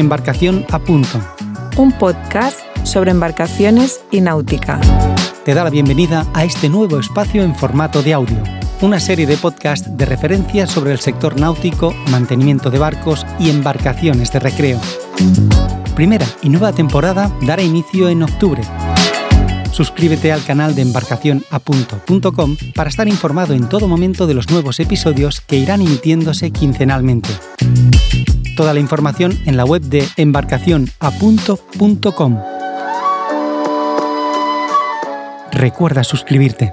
Embarcación a Punto. Un podcast sobre embarcaciones y náutica. Te da la bienvenida a este nuevo espacio en formato de audio, una serie de podcast de referencia sobre el sector náutico, mantenimiento de barcos y embarcaciones de recreo. Primera y nueva temporada dará inicio en octubre Suscríbete al canal de embarcacionapunto.com para estar informado en todo momento de los nuevos episodios que irán emitiéndose quincenalmente. Toda la información en la web de embarcacionapunto.com. Recuerda suscribirte.